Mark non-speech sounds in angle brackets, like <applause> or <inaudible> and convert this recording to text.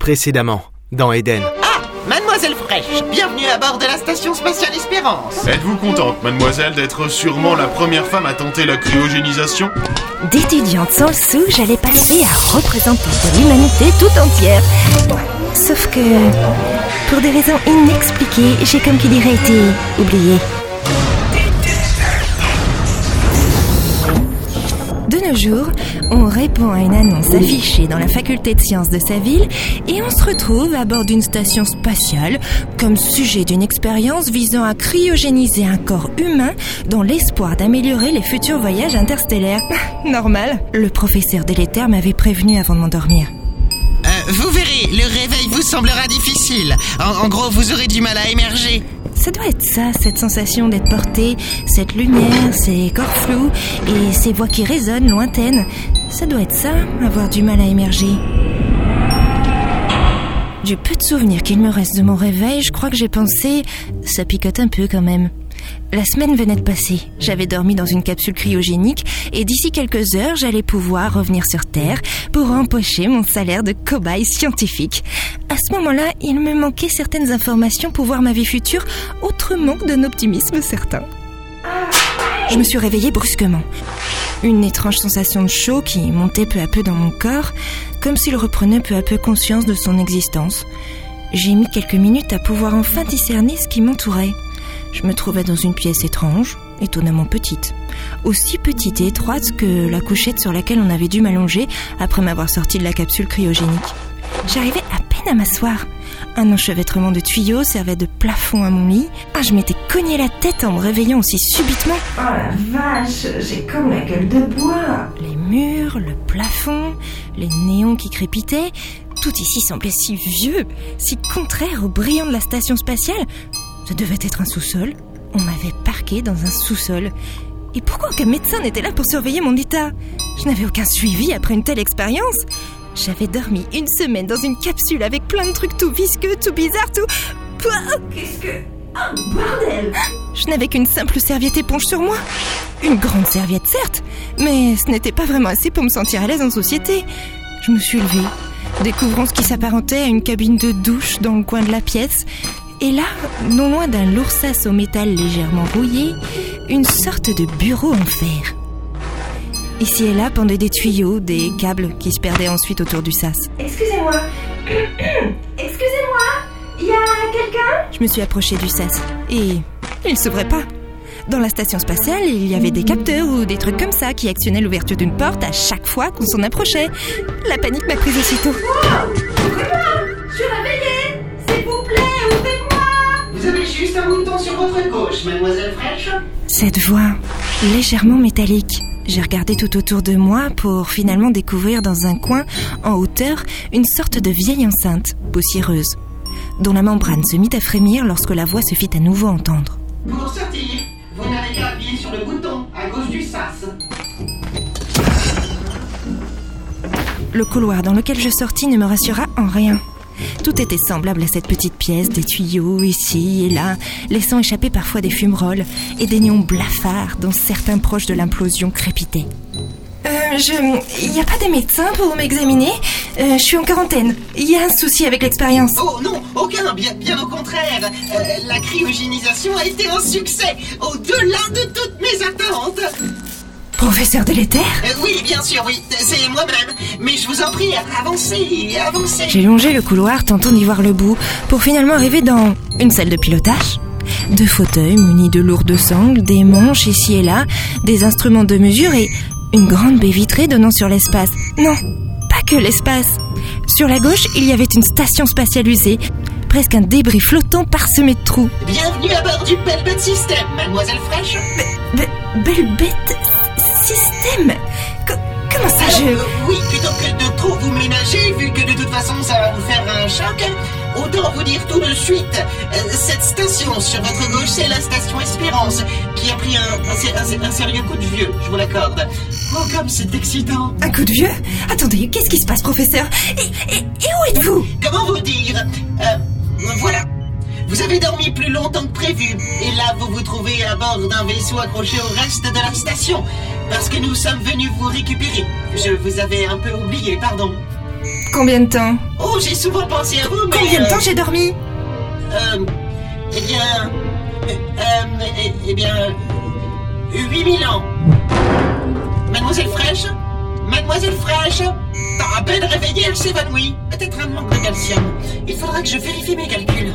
Précédemment, dans Eden. Ah, mademoiselle Fraîche, bienvenue à bord de la station spatiale Espérance. Êtes-vous contente, mademoiselle, d'être sûrement la première femme à tenter la cryogénisation? D'étudiante sans le sou, j'allais passer à représentante de l'humanité tout entière. Sauf que, pour des raisons inexpliquées, j'ai comme qui dirait été oubliée. De nos jours, on répond à une annonce affichée dans la faculté de sciences de sa ville et on se retrouve à bord d'une station spatiale comme sujet d'une expérience visant à cryogéniser un corps humain dans l'espoir d'améliorer les futurs voyages interstellaires. <laughs> Normal, le professeur délétère m'avait prévenu avant de m'endormir. Euh, vous verrez, le réveil vous semblera difficile. En, en gros, vous aurez du mal à émerger. Ça doit être ça, cette sensation d'être porté, cette lumière, ces corps flous et ces voix qui résonnent lointaines. Ça doit être ça, avoir du mal à émerger. Du peu de souvenirs qu'il me reste de mon réveil, je crois que j'ai pensé, ça picote un peu quand même. La semaine venait de passer. J'avais dormi dans une capsule cryogénique et d'ici quelques heures, j'allais pouvoir revenir sur Terre pour empocher mon salaire de cobaye scientifique. À ce moment-là, il me manquait certaines informations pour voir ma vie future autrement que d'un optimisme certain. Je me suis réveillée brusquement. Une étrange sensation de chaud qui montait peu à peu dans mon corps, comme s'il reprenait peu à peu conscience de son existence. J'ai mis quelques minutes à pouvoir enfin discerner ce qui m'entourait. Je me trouvais dans une pièce étrange, étonnamment petite. Aussi petite et étroite que la couchette sur laquelle on avait dû m'allonger après m'avoir sorti de la capsule cryogénique. J'arrivais à peine à m'asseoir. Un enchevêtrement de tuyaux servait de plafond à mon lit. Ah, je m'étais cogné la tête en me réveillant aussi subitement. Oh la vache, j'ai comme la gueule de bois. Les murs, le plafond, les néons qui crépitaient, tout ici semblait si vieux, si contraire au brillant de la station spatiale. Ça devait être un sous-sol. On m'avait parqué dans un sous-sol. Et pourquoi aucun médecin n'était là pour surveiller mon état? Je n'avais aucun suivi après une telle expérience. J'avais dormi une semaine dans une capsule avec plein de trucs tout visqueux, tout bizarres, tout... Qu'est-ce que... Oh, bordel Je n'avais qu'une simple serviette éponge sur moi. Une grande serviette, certes, mais ce n'était pas vraiment assez pour me sentir à l'aise en société. Je me suis levée, découvrant ce qui s'apparentait à une cabine de douche dans le coin de la pièce. Et là, non loin d'un lourd sas au métal légèrement rouillé, une sorte de bureau en fer. Ici et là pendaient des tuyaux, des câbles qui se perdaient ensuite autour du sas. Excusez-moi. <coughs> Excusez-moi. Il y a quelqu'un? Je me suis approchée du sas et il s'ouvrait pas. Dans la station spatiale, il y avait des capteurs ou des trucs comme ça qui actionnaient l'ouverture d'une porte à chaque fois qu'on s'en approchait. La panique m'a prise aussitôt. Je suis réveillée juste un bouton sur votre gauche, mademoiselle Fraîche. Cette voix, légèrement métallique. J'ai regardé tout autour de moi pour finalement découvrir dans un coin, en hauteur, une sorte de vieille enceinte, poussiéreuse, dont la membrane se mit à frémir lorsque la voix se fit à nouveau entendre. Pour sortir, vous n'avez qu'à appuyer sur le bouton à gauche du sas. Le couloir dans lequel je sortis ne me rassura en rien. Tout était semblable à cette petite pièce, des tuyaux ici et là, laissant échapper parfois des fumerolles et des néons blafards dont certains proches de l'implosion crépitaient. Euh, je... Il n'y a pas de médecin pour m'examiner? Euh, Je suis en quarantaine. Il y a un souci avec l'expérience. Oh non, aucun, bien, bien au contraire. Euh, la cryogénisation a été un succès, au-delà de toutes mes attentes. Professeur délétère Euh, oui, bien sûr, oui, c'est moi-même. Mais je vous en prie, avancez, avancez. J'ai longé le couloir, tentant d'y voir le bout, pour finalement arriver dans une salle de pilotage. Deux fauteuils munis de lourdes sangles, des manches ici et là, des instruments de mesure et une grande baie vitrée donnant sur l'espace. Non, pas que l'espace. Sur la gauche, il y avait une station spatiale usée, presque un débris flottant parsemé de trous. Bienvenue à bord du Belbet System, mademoiselle Fraîche. Be- belle bête système Co- Comment ça je... Euh, oui, plutôt que de trop vous ménager, vu que de toute façon ça va vous faire un choc, autant vous dire tout de suite, euh, cette station sur votre gauche, c'est la station Espérance, qui a pris un, un sé- un sé- un sérieux coup de vieux, je vous l'accorde. Oh, comme c'est excitant. Un coup de vieux? Attendez, qu'est-ce qui se passe, professeur? Et, et- et où êtes-vous? Comment vous dire? Euh, Voilà. Vous avez dormi plus longtemps que prévu, et là vous vous trouvez à bord d'un vaisseau accroché au reste de la station, parce que nous sommes venus vous récupérer. Je vous avais un peu oublié, pardon. Combien de temps Oh, j'ai souvent pensé à vous, mais... Combien de euh, temps j'ai dormi Euh... Eh bien... Euh, euh, eh, eh bien... euh, 8000 ans. Mademoiselle Fraîche? Mademoiselle Fraîche? À peine réveillée, elle s'évanouit. Peut-être un manque de calcium. Il faudra que je vérifie mes calculs.